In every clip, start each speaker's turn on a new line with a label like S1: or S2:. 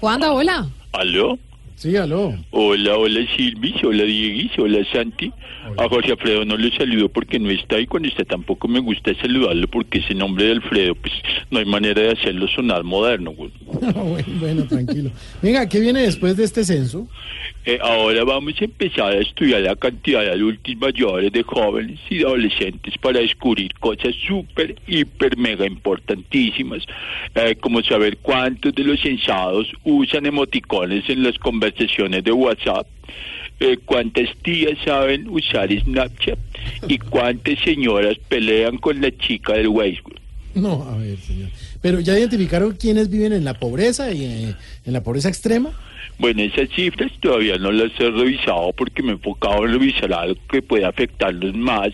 S1: Wanda, hola.
S2: ¿Aló?
S3: Sí, aló.
S2: Hola, hola Silvis, hola Dieguis, hola Santi. A Jorge Alfredo no le saludo porque no está y cuando está tampoco me gusta saludarlo porque ese nombre de Alfredo, pues no hay manera de hacerlo sonar moderno. güey.
S3: bueno, bueno, tranquilo. Venga, ¿qué viene después de este censo?
S2: Eh, ahora vamos a empezar a estudiar la cantidad de adultos mayores, de jóvenes y de adolescentes para descubrir cosas súper, hiper, mega importantísimas, eh, como saber cuántos de los censados usan emoticones en las conversaciones de WhatsApp, eh, cuántas tías saben usar Snapchat y cuántas señoras pelean con la chica del Facebook.
S3: No, a ver, señor. Pero ya identificaron quiénes viven en la pobreza y eh, en la pobreza extrema.
S2: Bueno, esas cifras todavía no las he revisado porque me he enfocado en revisar algo que puede afectarlos más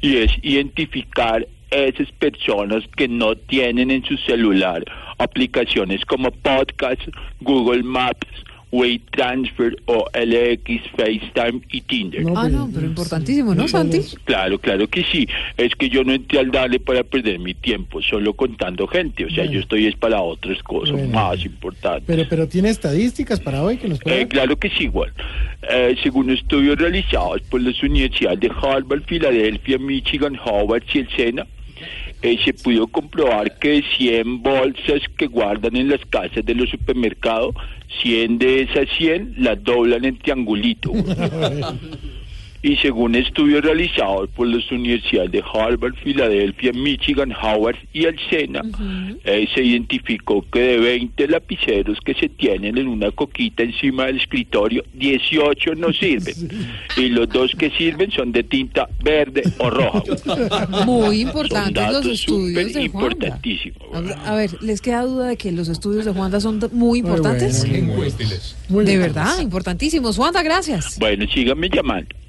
S2: y es identificar esas personas que no tienen en su celular aplicaciones como Podcast, Google Maps, Weight Transfer o LX, FaceTime y Tinder.
S3: No,
S1: Ah, no, pero importantísimo, ¿no, Santi?
S2: Claro, claro que sí. Es que yo no entré al darle para perder mi tiempo, solo contando gente. O sea,
S3: Bueno.
S2: yo estoy es para otras cosas
S3: Bueno.
S2: más importantes.
S3: Pero, pero tiene estadísticas para hoy que nos puede
S2: Eh, claro que sí, igual. Eh, según estudios realizados por las universidades de Harvard, Filadelfia, Michigan, Howard y el SENA, eh, se pudo comprobar que de 100 bolsas que guardan en las casas de los supermercados, 100 de esas 100 las doblan en triangulito. Y según estudios realizados por las universidades de Harvard, Filadelfia, Michigan, Howard y el SENA, eh, se identificó que de 20 lapiceros que se tienen en una coquita encima del escritorio, 18 no sirven. Y los dos que sirven son de tinta verde o roja.
S1: Muy importantes los estudios de Juanda. A ver, ¿les queda duda de que los estudios de Juanda son muy importantes?
S3: bueno, muy bueno. Muy
S1: De
S3: bien.
S1: verdad, importantísimos. Juanda, gracias.
S2: Bueno, síganme llamando.